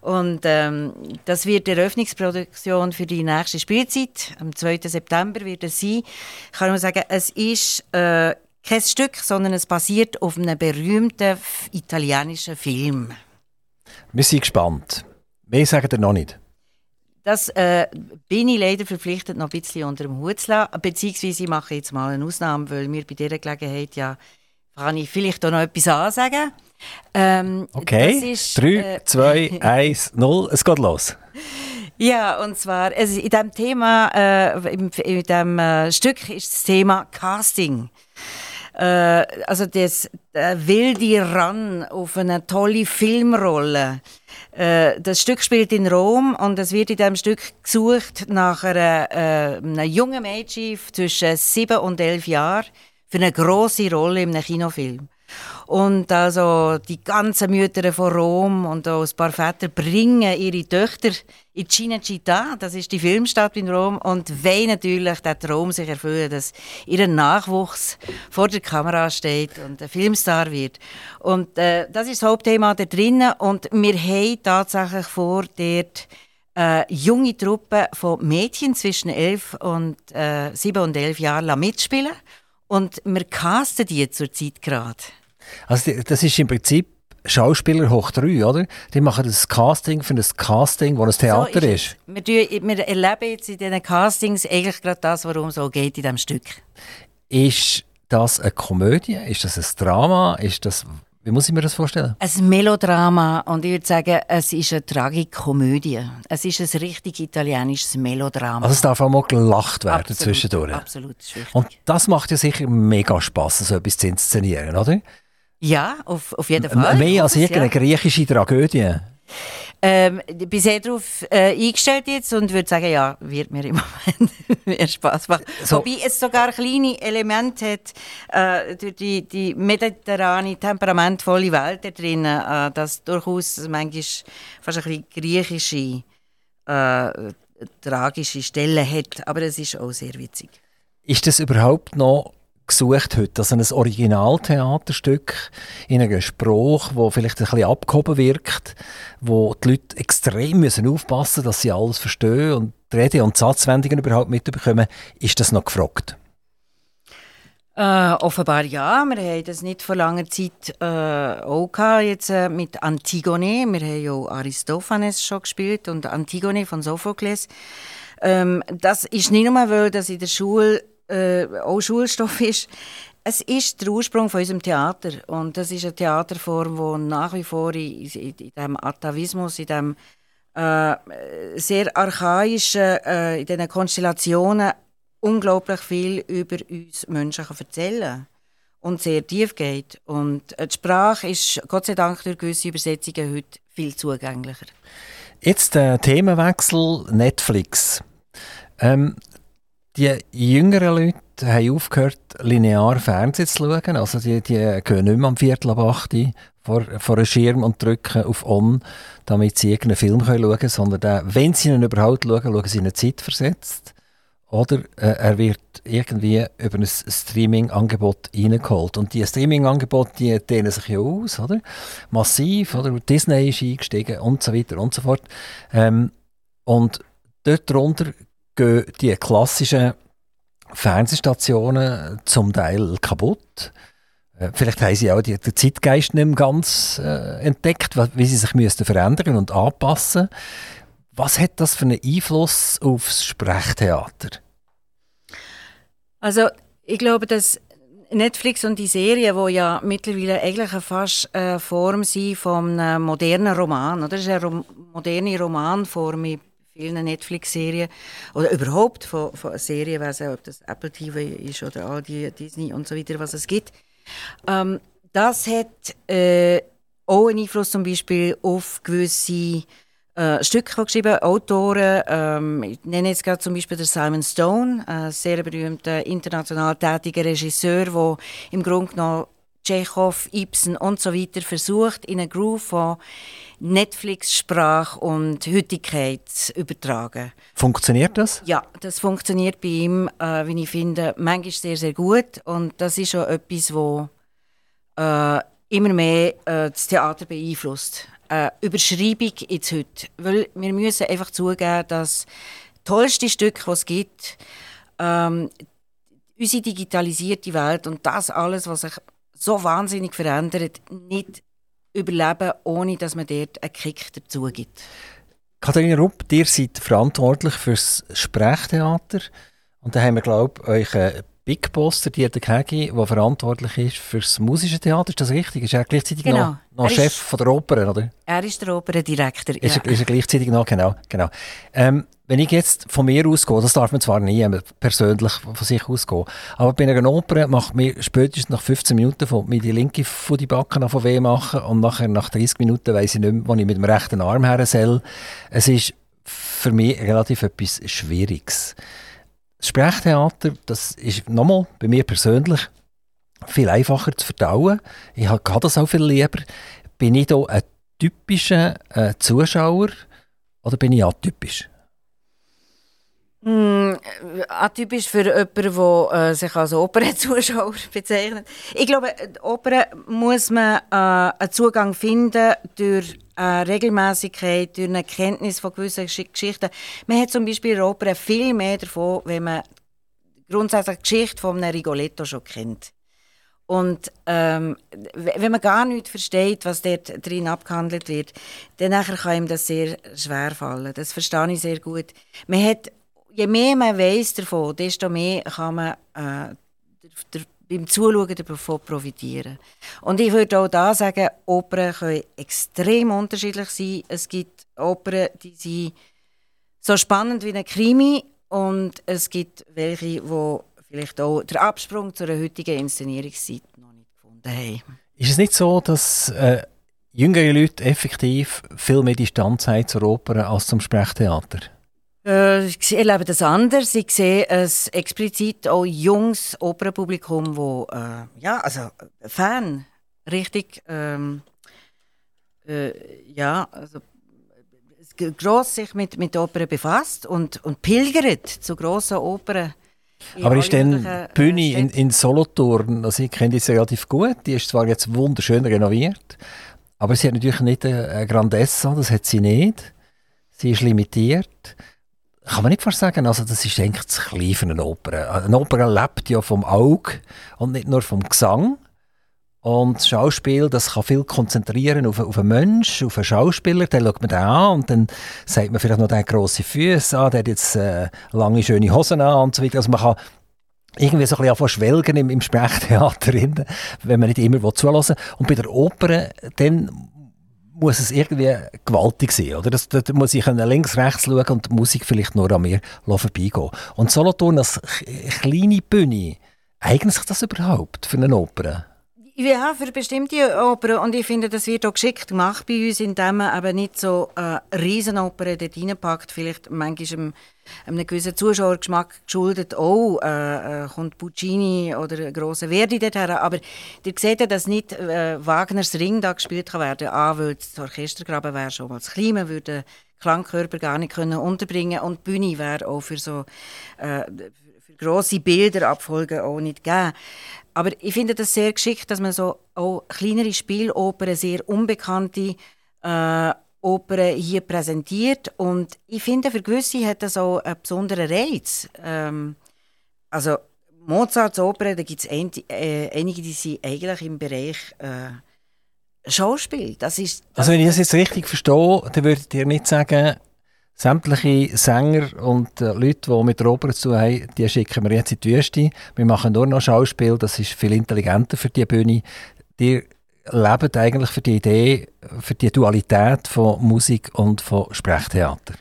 Und ähm, das wird die Eröffnungsproduktion für die nächste Spielzeit. Am 2. September wird es sein. Ich kann nur sagen, es ist äh, kein Stück, sondern es basiert auf einem berühmten italienischen Film. Wir sind gespannt. Mehr sagen ihr noch nicht. Das äh, bin ich leider verpflichtet, noch ein bisschen unter dem Hut zu lassen. Beziehungsweise ich mache jetzt mal eine Ausnahme, weil mir bei dieser Gelegenheit ja kann ich vielleicht auch noch etwas ansagen. Ähm, Okay, ist, 3, äh, 2, 1, 0, es geht los. Ja, und zwar, also in diesem Thema, äh, in, in diesem äh, Stück ist das Thema Casting. Äh, also das der wilde Ran auf eine tolle Filmrolle. Äh, das Stück spielt in Rom und es wird in diesem Stück gesucht nach einer, äh, einem jungen Mädchen zwischen sieben und elf Jahren für eine große Rolle in einem Kinofilm. Und also die ganzen Mütter von Rom und auch ein paar Väter bringen ihre Töchter in Cinecittà, das ist die Filmstadt in Rom, und wollen natürlich den Traum sich erfüllen, dass ihr Nachwuchs vor der Kamera steht und ein Filmstar wird. Und äh, das ist das Hauptthema da drinnen. Und wir haben tatsächlich vor, dort äh, junge Truppe von Mädchen zwischen 11 und äh, 7 und 11 Jahren mitspielen. Und wir casten die zurzeit gerade. Also das ist im Prinzip Schauspieler hoch 3, oder? Die machen das Casting für ein Casting, wo ein Theater So ist. es. Wir, wir erleben jetzt in diesen Castings eigentlich gerade das, worum es so geht in diesem Stück. Ist das eine Komödie? Ist das ein Drama? Ist das, wie muss ich mir das vorstellen? Ein Melodrama und ich würde sagen, es ist eine Tragikomödie. Es ist ein richtig italienisches Melodrama. Also es darf auch mal gelacht werden Absolut, zwischendurch. Absolut, das ist. Und das macht ja sicher mega Spass, so etwas zu inszenieren, oder? Ja, auf, auf jeden Fall. Mehr als irgendeine griechische Tragödie. Ähm, ich bin sehr darauf äh, eingestellt jetzt und würde sagen, ja, wird mir im Moment mehr Spaß machen. So. Wobei es sogar kleine Elemente hat, äh, durch die, die mediterrane, temperamentvolle Welt da drin, äh, das durchaus manchmal fast ein bisschen griechische, äh, tragische Stellen hat. Aber es ist auch sehr witzig. Ist das überhaupt noch gesucht heute, also ein Originaltheaterstück in einem Spruch, wo vielleicht ein bisschen abgehoben wirkt, wo die Leute extrem müssen aufpassen, dass sie alles verstehen und die Rede und Satzwendungen überhaupt mitbekommen, ist das noch gefragt? Äh, offenbar ja. Wir haben das nicht vor langer Zeit äh, auch jetzt äh, mit Antigone. Wir haben ja Aristophanes schon gespielt und Antigone von Sophokles. Ähm, das ist nicht nur, weil das in der Schule äh, auch Schulstoff ist. Es ist der Ursprung von unserem Theater und das ist eine Theaterform, die nach wie vor in, in, in diesem Atavismus, in diesem äh, sehr archaischen, äh, in diesen Konstellationen unglaublich viel über uns Menschen kann erzählen und sehr tief geht. Und äh, die Sprache ist Gott sei Dank durch gewisse Übersetzungen heute viel zugänglicher. Jetzt der Themenwechsel Netflix. Ähm, die jüngeren Leute haben aufgehört, linear Fernsehen zu schauen. Also die, die gehen nicht mehr am Viertel ab 8 vor, vor einem Schirm und drücken auf On, damit sie irgendeinen Film schauen können, sondern der, wenn sie ihn überhaupt schauen, schauen sie ihn Zeit versetzt. Oder äh, er wird irgendwie über ein Streaming-Angebot reingeholt. Und die Streaming-Angebote, die dehnen sich ja aus, oder? Massiv, oder? Disney ist eingestiegen und so weiter und so fort. Ähm, und dort drunter gehen die klassischen Fernsehstationen zum Teil kaputt. Äh, vielleicht haben sie auch den Zeitgeist nicht mehr ganz äh, entdeckt, wie sie sich müssten verändern und anpassen Was hat das für einen Einfluss aufs Sprechtheater? Also ich glaube, dass Netflix und die Serien, wo ja mittlerweile eigentlich fast eine Form sind von einem modernen Roman, oder? Das ist eine moderne Romanform mit vielen Netflix-Serien oder überhaupt von, von Serien, weiß ob das Apple TV ist oder all die Disney und so weiter, was es gibt. Ähm, das hat äh, auch einen Einfluss zum Beispiel auf gewisse äh, Stücke geschrieben, Autoren. Ähm, ich nenne jetzt gerade zum Beispiel den Simon Stone, ein sehr berühmter international tätiger Regisseur, der im Grunde genommen Chekhov, Ibsen und so weiter versucht, in einen Groove von Netflix-Sprache und Heutigkeit zu übertragen. Funktioniert das? Ja, das funktioniert bei ihm, äh, wie ich finde, manchmal sehr, sehr gut. Und das ist schon etwas, wo äh, immer mehr äh, das Theater beeinflusst. Äh, Überschreibung jetzt heute. Weil wir müssen einfach zugeben, dass das tollste Stück, was es gibt, ähm, unsere digitalisierte Welt und das alles, was sich so wahnsinnig verändert, nicht überleben, ohne dass man dort einen Kick dazu gibt. Katharina Rupp, ihr seid verantwortlich für das Sprechtheater. Und da haben wir, glaube ich, euch Big Boss, der Dieter Kegi, der verantwortlich ist für das musische Theater. Ist das richtig? Ist er gleichzeitig genau. noch, noch Chef ist, von der Oper, oder? Er ist der Operndirektor, ja. Ist er, ist er gleichzeitig noch, genau. genau. Ähm, wenn ich jetzt von mir ausgehe, das darf man zwar nie persönlich von sich ausgehen, aber bei einer Oper macht mir spätestens nach 15 Minuten von mir die linke von die Backen von weh machen und nachher nach 30 Minuten weiss ich nicht mehr, wo ich mit dem rechten Arm her soll. Es ist für mich relativ etwas Schwieriges. Das Sprechtheater, das ist nochmal bei mir persönlich viel einfacher zu verdauen. Ich habe das auch viel lieber. Bin ich hier ein typischer äh, Zuschauer oder bin ich atypisch? Mm, atypisch für jemanden, der äh, sich als Opernzuschauer bezeichnet. Ich glaube, Oper muss man äh, einen Zugang finden durch eine Regelmäßigkeit, durch eine Kenntnis von gewissen Geschichten. Man hat zum Beispiel in Opera viel mehr davon, wenn man grundsätzlich die Geschichte von einem Rigoletto schon kennt. Und ähm, wenn man gar nicht versteht, was dort drin abgehandelt wird, dann kann ihm das sehr schwer fallen. Das verstehe ich sehr gut. Man hat je mehr man weiß davon, desto mehr kann man äh, der, beim Zuschauen davon profitieren. Und ich würde auch da sagen, Opern können extrem unterschiedlich sein. Es gibt Opern, die sind so spannend wie ein Krimi und es gibt welche, die vielleicht auch den Absprung zu einer heutigen Inszenierungszeit noch nicht gefunden haben. Ist es nicht so, dass äh, jüngere Leute effektiv viel mehr Distanz haben zur Oper als zum Sprechtheater? Äh, ich erlebe das anders. Ich sehe ein explizit auch junges Opernpublikum, wo äh, ja, also Fan, richtig, ähm, äh, ja, also gross sich mit, mit Opern befasst und, und pilgert zu grossen Opern. Aber ist denn die Bühne in, in Solothurn, also ich kenne die relativ gut, die ist zwar jetzt wunderschön renoviert, aber sie hat natürlich nicht eine Grandezza, das hat sie nicht. Sie ist limitiert kann man nicht fast sagen, also das ist eigentlich das Kleine für eine Oper. Eine Oper lebt ja vom Auge und nicht nur vom Gesang. Und das Schauspiel, das kann viel konzentrieren auf, auf einen Menschen, auf einen Schauspieler. Dann schaut man den an und dann sagt man vielleicht noch, der hat grosse Füße an, der hat jetzt äh, lange, schöne Hosen an und so weiter. Also man kann irgendwie so ein bisschen schwelgen im, im Sprechtheater, wenn man nicht immer zulassen will. Und bei der Oper, dann muss es irgendwie gewaltig sein, oder? Das, da muss ich links, rechts schauen und die Musik vielleicht nur an mir vorbeigehen. Und Solothurn als kleine Bühne, eignet sich das überhaupt für eine Oper? Ja, für bestimmte Opern. Und ich finde, das wird auch geschickt gemacht bei uns, indem man aber nicht so äh, Riesenopern dort reinpackt. Vielleicht manchmal einem, einem gewissen Zuschauergeschmack geschuldet. Oh, äh, äh, kommt Puccini oder grosser Verdi dorthin. Aber ihr seht ja, dass nicht äh, Wagners Ring da gespielt kann werden kann. weil das Orchestergraben wäre schon mal zu klein. Man würde Klangkörper gar nicht können unterbringen und die Bühne wäre auch für so äh, grosse Bilderabfolgen auch nicht gegeben. Aber ich finde das sehr geschickt, dass man so auch kleinere Spielopern, sehr unbekannte äh, Opern hier präsentiert. Und ich finde, für gewisse hat das auch einen besonderen Reiz. Ähm, also Mozarts Opern, da gibt es ein, äh, einige, die sind eigentlich im Bereich äh, Schauspiel. Das ist, das also wenn ich das jetzt richtig verstehe, dann würdet ihr nicht sagen, Sämtliche Sänger und äh, Leute, die mit der Oper zu haben, die schicken wir jetzt in die Wüste. Wir machen nur noch Schauspiel, das ist viel intelligenter für die Bühne. Die leben eigentlich für die Idee, für die Dualität von Musik und von Sprechtheater.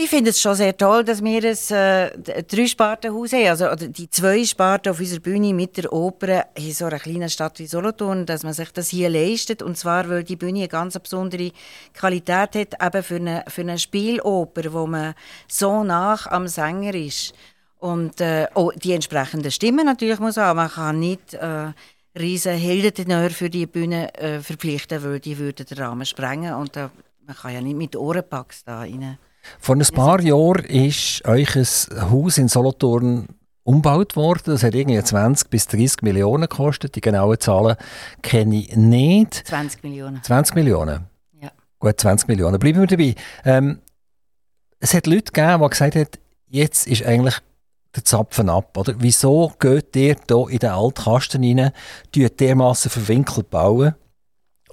Ich finde es schon sehr toll, dass wir ein äh, Drei-Sparten-Haus haben. Also die zwei Sparten auf unserer Bühne mit der Oper in so einer kleinen Stadt wie Solothurn, dass man sich das hier leistet. Und zwar, weil die Bühne eine ganz besondere Qualität hat, eben für eine, für eine Spieloper, wo man so nach am Sänger ist. Und äh, auch die entsprechenden Stimmen natürlich muss haben. Man kann nicht äh, riesen Heldentenör für die Bühne äh, verpflichten, weil die würden den Rahmen sprengen. Und äh, man kann ja nicht mit Ohrenpacks da rein. Vor ein paar Jahren ist euch ein Haus in Solothurn umgebaut worden. Das hat irgendwie 20 bis 30 Millionen gekostet. Die genauen Zahlen kenne ich nicht. 20 Millionen. 20 Millionen? Ja. Gut, 20 Millionen. Bleiben wir dabei. Ähm, es hat Leute gegeben, die gesagt haben, jetzt ist eigentlich der Zapfen ab. Oder? Wieso geht ihr hier in den Altkasten rein, dermassen verwinkelt bauen?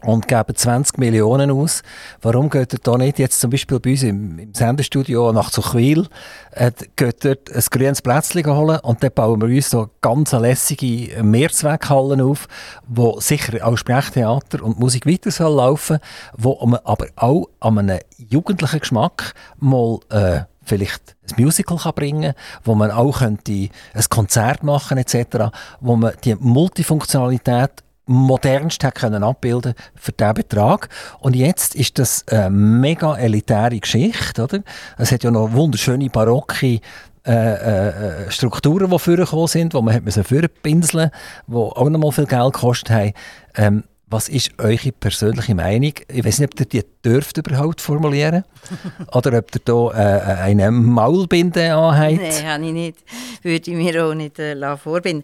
Und geben 20 Millionen aus. Warum geht er da nicht jetzt zum Beispiel bei uns im, im Sendestudio nach Zuchwil, äh, geht dort ein grünes Plätzchen holen und dann bauen wir uns so ganz lässige Mehrzweckhallen auf, wo sicher auch Sprechtheater und Musik weiter soll laufen, wo man aber auch an einem jugendlichen Geschmack mal äh, vielleicht ein Musical kann bringen wo man auch könnte ein Konzert machen etc., wo man die Multifunktionalität modernst können abbilden für diesen Betrag. Und jetzt ist das eine mega elitäre Geschichte, oder? Es hat ja noch wunderschöne barocke äh, äh, Strukturen, die vorgekommen sind, wo man hat müssen vorpinseln, die auch noch mal viel Geld gekostet haben. Ähm, was ist eure persönliche Meinung? Ich weiß nicht, ob ihr die dürft überhaupt formulieren oder ob ihr da äh, eine Maulbinde anhabt. Nein, habe ich nicht. Würde ich mir auch nicht äh, vorbinden.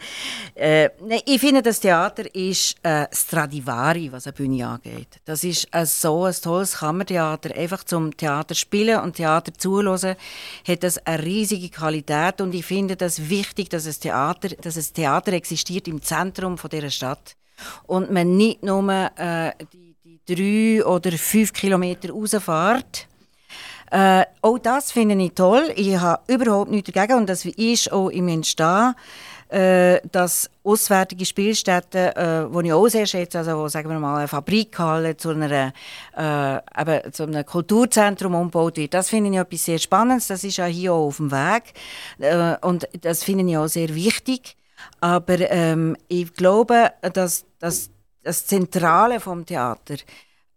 Äh, nein, ich finde, das Theater ist äh, Stradivari, was eine Bühne angeht. Das ist äh, so ein tolles Kammertheater. Einfach zum Theater spielen und Theater zuhören, hat das eine riesige Qualität und ich finde das wichtig, dass es Theater, dass es Theater existiert im Zentrum von dieser Stadt und man nicht nur äh, die, die drei oder fünf Kilometer rausfährt. Äh, auch das finde ich toll. Ich habe überhaupt nichts dagegen und das ist auch im Entstehen, äh, dass auswärtige Spielstätten, äh, die ich auch sehr schätze, also wo, sagen wir mal, eine Fabrikhalle zu, einer, äh, eben, zu einem Kulturzentrum umgebaut wird. Das finde ich etwas sehr Spannendes. Das ist ja hier auch auf dem Weg äh, und das finde ich auch sehr wichtig. Aber ähm, ich glaube, dass, dass das Zentrale vom Theater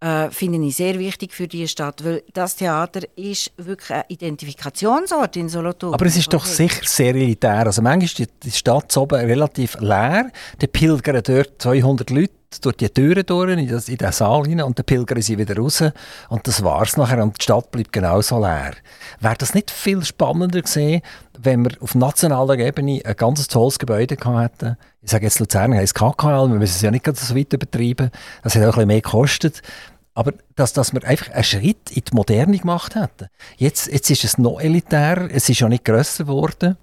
äh, finde ich sehr wichtig für die Stadt, weil das Theater ist wirklich ein Identifikationsort in Solothurn. Aber es ist doch sicher sehr elitär. Also manchmal ist die Stadt oben relativ leer, die pilgern dort 200 Leute durch die Türen durch, in, das, in den Saal hinein und dann pilgern sie wieder raus und das war es nachher und die Stadt bleibt genauso leer. Wäre das nicht viel spannender gewesen, wenn wir auf nationaler Ebene ein ganz tolles Gebäude hätten? Ich sage jetzt Luzern heisst KKL, wir müssen es ja nicht so weit übertreiben, das hat auch ein bisschen mehr gekostet. Aber dass, dass wir einfach einen Schritt in die Moderne gemacht hätten. Jetzt, jetzt ist es noch elitärer, es ist ja nicht grösser geworden.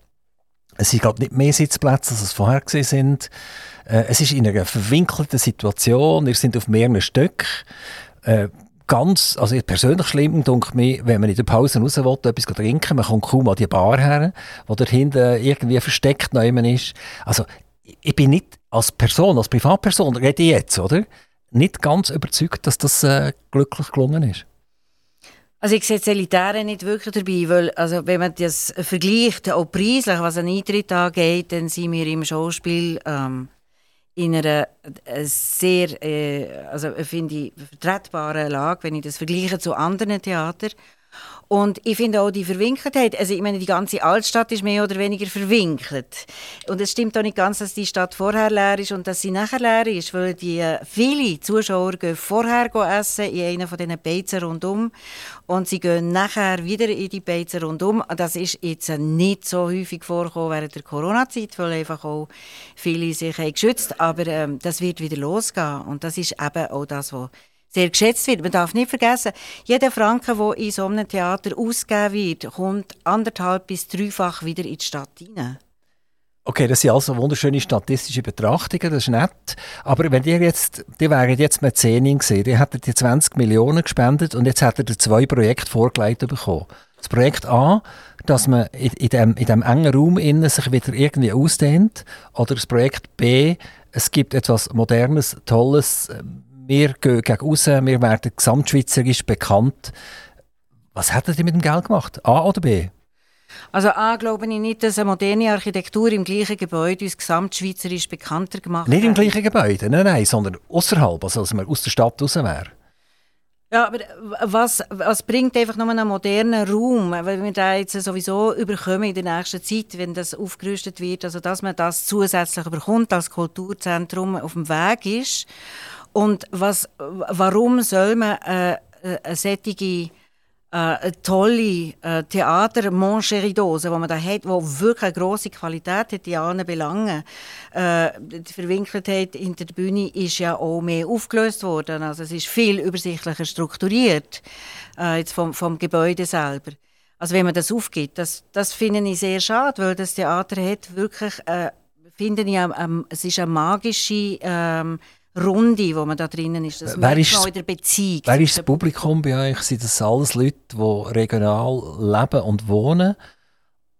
Es sind, glaube nicht mehr Sitzplätze, als es vorher gesehen sind. Äh, es ist in einer verwinkelten Situation. Wir sind auf mehreren Stück. Äh, ganz, also persönlich schlimm, denke mir, wenn man in der Pause raus will, etwas trinken, man kommt kaum an die Bar her, wo da hinten irgendwie versteckt noch ist. Also, ich bin nicht als Person, als Privatperson, rede ich jetzt, oder? Nicht ganz überzeugt, dass das äh, glücklich gelungen ist. Also ich sehe das Elitäre nicht wirklich dabei, weil also wenn man das vergleicht, auch preislich, was einen Eintritt angeht, dann sind wir im Schauspiel ähm, in einer äh, sehr, äh, also finde ich, vertretbaren Lage, wenn ich das vergleiche zu anderen Theatern. Und ich finde auch die Verwinkeltheit, also ich meine, die ganze Altstadt ist mehr oder weniger verwinkelt. Und es stimmt auch nicht ganz, dass die Stadt vorher leer ist und dass sie nachher leer ist, weil die äh, viele Zuschauer gehen vorher essen in einer von diesen Beizen rundum und sie gehen nachher wieder in die Beizen rundum. Das ist jetzt nicht so häufig vorgekommen während der Corona-Zeit, weil einfach auch viele sich haben geschützt aber ähm, das wird wieder losgehen und das ist eben auch das, was sehr geschätzt wird. Man darf nicht vergessen, jeder Franken, der in so einem Theater ausgegeben wird, kommt anderthalb bis dreifach wieder in die Stadt hinein. Okay, das sind also wunderschöne statistische Betrachtungen, das ist nett. Aber wenn ihr jetzt, die wären jetzt Mäzenin gesehen, die hättet die 20 Millionen gespendet und jetzt hättet ihr zwei Projekte vorgelegt bekommen. Das Projekt A, dass man in, in, dem, in dem engen Raum innen sich wieder irgendwie ausdehnt. Oder das Projekt B, es gibt etwas Modernes, Tolles, wir gehen gegen raus, wir werden gesamtschweizerisch bekannt. Was hätten Sie mit dem Geld gemacht? A oder B? Also A glaube ich nicht, dass eine moderne Architektur im gleichen Gebäude uns gesamtschweizerisch bekannter gemacht Nicht im gleichen Gebäude, nein, nein, sondern außerhalb, also als man aus der Stadt raus wäre. Ja, aber was, was bringt einfach nur einen modernen Raum, weil wir da jetzt sowieso überkommen in der nächsten Zeit, wenn das aufgerüstet wird, also dass man das zusätzlich überkommt als Kulturzentrum auf dem Weg ist und was, warum soll man äh, äh solche äh, tolle äh, Theater Moncheridose, wo man da hat, wo wirklich eine grosse Qualität hat in allen Belangen. Äh, die Verwinkeltheit hinter der Bühne ist ja auch mehr aufgelöst worden. Also es ist viel übersichtlicher strukturiert äh, jetzt vom, vom Gebäude selber. Also wenn man das aufgibt, das, das finde ich sehr schade, weil das Theater hat wirklich, äh, finde ich, ähm, es ist eine magische ähm, Runde, wo man da drinnen ist. Das wer ist, in der Beziehung. Wer ist das Publikum bei euch? Sind das alles Leute, die regional leben und wohnen?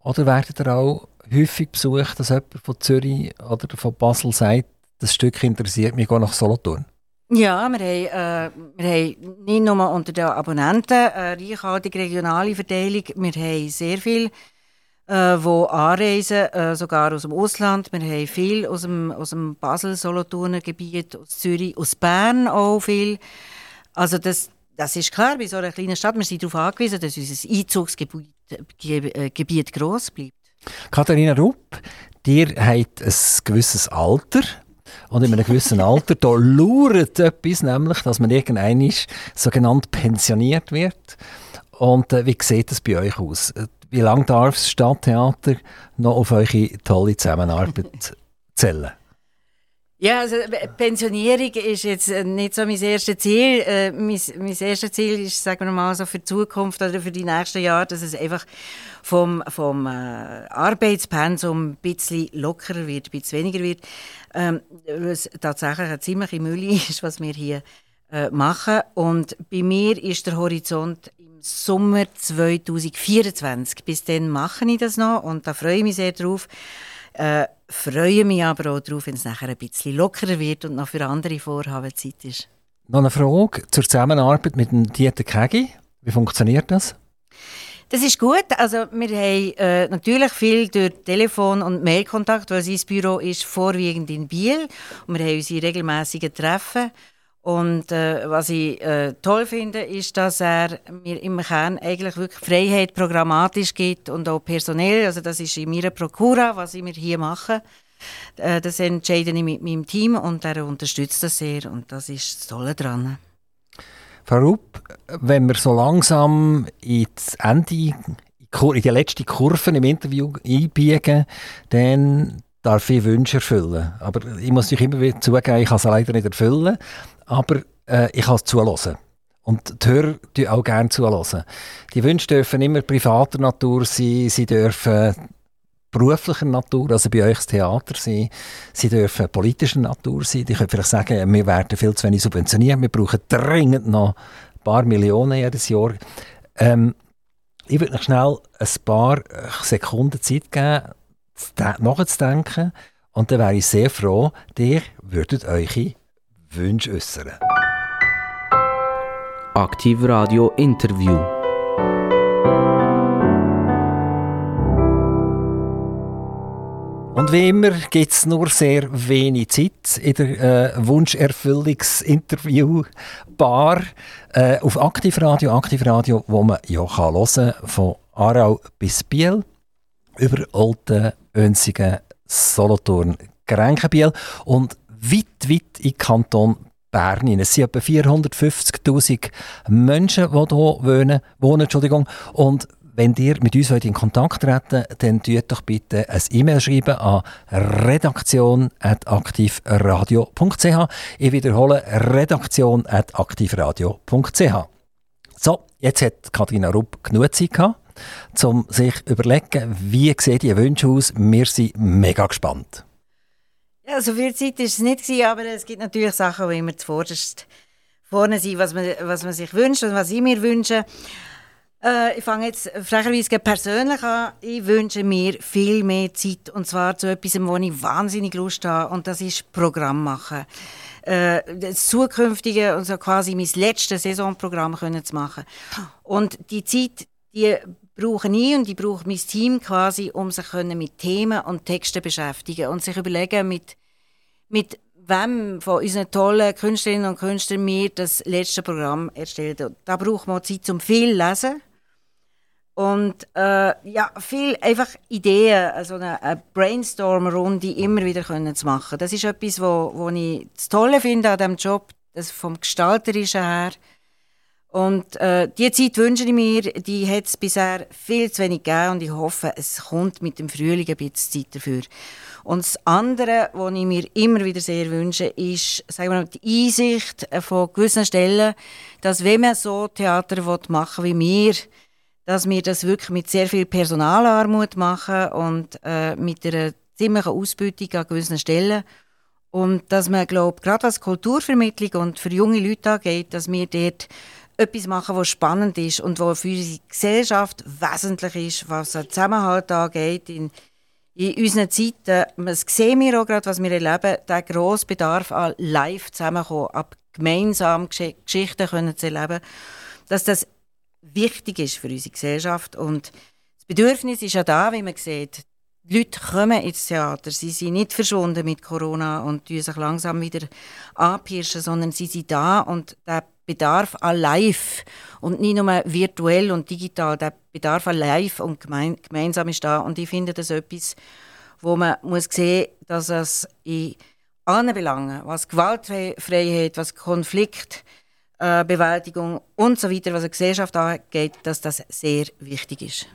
Oder werdet ihr auch häufig besucht, dass jemand von Zürich oder von Basel sagt, das Stück interessiert mich, gehe nach Solothurn? Ja, wir haben, äh, wir haben nicht nur unter den Abonnenten eine reichhaltige regionale Verteilung, wir haben sehr viele äh, die anreisen, äh, sogar aus dem Ausland. Wir haben viel aus dem, aus dem Basel-Solothurner Gebiet, aus Zürich, aus Bern auch viel. Also das, das ist klar, bei so einer kleinen Stadt, wir sind darauf angewiesen, dass unser Einzugsgebiet äh, Gebiet gross bleibt. Katharina Rupp, ihr habt ein gewisses Alter. Und in einem gewissen Alter, da lauert etwas, nämlich, dass man irgendwann sogenannt pensioniert wird. Und äh, wie sieht das bei euch aus? Wie lange darf das Stadttheater noch auf eure tolle Zusammenarbeit zählen? Ja, also Pensionierung ist jetzt äh, nicht so mein erstes Ziel. Äh, mein, mein erstes Ziel ist, sagen wir mal so, für die Zukunft oder für die nächsten Jahre, dass es einfach vom, vom äh, Arbeitspensum ein bisschen lockerer wird, ein bisschen weniger wird. Ähm, was tatsächlich eine ziemliche Mülle ist, was wir hier äh, machen. Und bei mir ist der Horizont Sommer 2024. Bis dann mache ich das noch und da freue ich mich sehr drauf. Äh, freue mich aber auch darauf, wenn es nachher ein bisschen lockerer wird und noch für andere Vorhaben Zeit ist. Noch eine Frage zur Zusammenarbeit mit dem Dieter Kegi. Wie funktioniert das? Das ist gut. Also wir haben äh, natürlich viel durch Telefon- und Mailkontakt, weil sein Büro ist vorwiegend in Biel und wir haben unsere regelmäßigen Treffen. Und äh, was ich äh, toll finde, ist, dass er mir im Kern eigentlich wirklich Freiheit programmatisch gibt und auch personell. Also das ist in meiner Prokura, was ich mir hier mache. Äh, das entscheide ich mit meinem Team und er unterstützt das sehr und das ist das Tolle daran. Frau Rupp, wenn wir so langsam ins Ende, in die letzte Kurve im Interview einbiegen, dann darf ich Wünsche erfüllen. Aber ich muss euch immer wieder zugeben, ich kann sie leider nicht erfüllen aber äh, ich kann es zulassen. Und die Hörer tun auch gerne zulassen. Die Wünsche dürfen immer privater Natur sein, sie dürfen beruflicher Natur, also bei euch das Theater sein. Sie dürfen politischer Natur sein. Ich könnte vielleicht sagen, wir werden viel zu wenig subventioniert. Wir brauchen dringend noch ein paar Millionen jedes Jahr. Ähm, ich würde noch schnell ein paar Sekunden Zeit geben, nachzudenken. Und dann wäre ich sehr froh, ihr würdet eure Wünsche äußern. Aktiv Radio Interview. Und wie immer gibt es nur sehr wenig Zeit in der äh, Wunscherfüllungsinterview-Bar äh, auf Aktivradio. Aktivradio, wo man ja kann hören von Aarau bis Biel, über Olten, Önsigen, Solothurn, Grenkenbiel und weit, weit in Kanton Bern. Es sind etwa 450'000 Menschen, die hier wohnen, wohnen Entschuldigung, und wenn ihr mit uns in Kontakt treten dann tut doch bitte ein E-Mail schreiben an redaktion.aktivradio.ch. Ich wiederhole, redaktion.aktivradio.ch. So, jetzt hat Katrina Rupp genug Zeit gehabt, um sich zu überlegen, wie sehen die Wünsche aus. Wir sind mega gespannt. Ja, so viel Zeit war es nicht, aber es gibt natürlich Sachen, die immer zuvorderst vorne sind, was man, was man sich wünscht und was ich mir wünsche. Äh, ich fange jetzt frecherweise persönlich an. Ich wünsche mir viel mehr Zeit und zwar zu etwas, wo ich wahnsinnig Lust habe und das ist Programm machen. Äh, das zukünftige und so quasi mein letztes Saisonprogramm können zu machen. Und die Zeit, die brauche ich und ich brauche mein Team quasi, um sich mit Themen und Texten beschäftigen und sich überlegen, mit, mit wem von unseren tollen Künstlerinnen und Künstlern wir das letzte Programm erstellen. Da braucht man Zeit zum viel lesen und äh, ja, viel einfach Ideen, also eine, eine Brainstorm-Runde immer wieder können zu machen. Das ist etwas, wo ich das Tolle finde an diesem Job, das vom Gestalterischen her. Und äh, die Zeit wünsche ich mir, die hat es bisher viel zu wenig gegeben und ich hoffe, es kommt mit dem Frühling ein bisschen Zeit dafür. Und das andere, was ich mir immer wieder sehr wünsche, ist sagen wir mal, die Einsicht von gewissen Stellen, dass wenn man so Theater machen will, wie wir, dass wir das wirklich mit sehr viel Personalarmut machen und äh, mit einer ziemlichen Ausbeutung an gewissen Stellen. Und dass man, glaube gerade was Kulturvermittlung und für junge Leute angeht, dass wir dort etwas machen, was spannend ist und was für unsere Gesellschaft wesentlich ist, was den Zusammenhalt angeht in, in unseren Zeiten. Das sehen wir auch gerade, was wir erleben, der grosse Bedarf an live zusammenkommen, ab gemeinsam Geschichten können zu erleben, dass das wichtig ist für unsere Gesellschaft. Und das Bedürfnis ist ja da, wie man sieht. Die Leute kommen ins Theater. Sie sind nicht verschwunden mit Corona und sich langsam wieder anpirschen, sondern sie sind da und der Bedarf an live und nicht nur virtuell und digital, der Bedarf an live und gemein, gemeinsam ist da. Und ich finde das etwas, wo man muss sehen, dass es in allen Belangen, was Gewaltfreiheit, was Konflikt, äh, und so weiter, was eine Gesellschaft angeht, dass das sehr wichtig ist.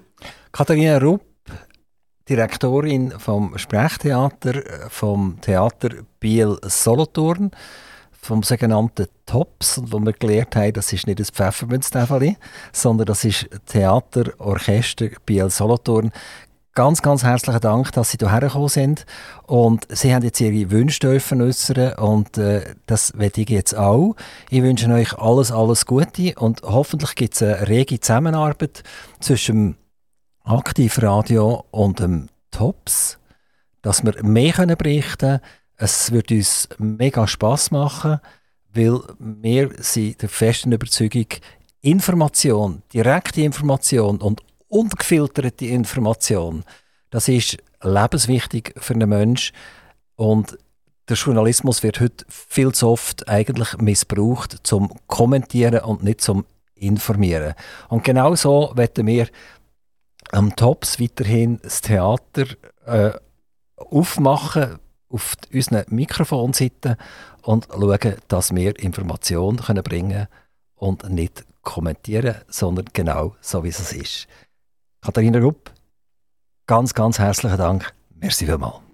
Katharina Rupp, Direktorin vom Sprechtheater äh, vom Theater Biel Solothurn, vom sogenannten TOPS, und wo wir gelernt haben, das ist nicht das Pfeffermünztäfeli, sondern das ist Theaterorchester Biel Solothurn. Ganz, ganz herzlichen Dank, dass Sie hierher gekommen sind. Und Sie haben jetzt Ihre Wünsche dürfen äußern und äh, das werde ich jetzt auch. Ich wünsche euch alles, alles Gute und hoffentlich gibt es eine rege Zusammenarbeit zwischen dem Aktivradio und dem TOPS, dass wir mehr können berichten können. Es wird uns mega Spass machen, weil wir sind der festen Überzeugung, Information, direkte Information und ungefilterte Information. Das ist lebenswichtig für einen Menschen und der Journalismus wird heute viel zu oft eigentlich missbraucht zum Kommentieren und nicht zum Informieren. Und genau so werden wir am Tops weiterhin das Theater äh, aufmachen auf unseren Mikrofonseiten und schauen, dass wir Informationen bringen können und nicht kommentieren, sondern genau so, wie es ist. Katharina Rupp, ganz, ganz herzlichen Dank. Merci vielmals.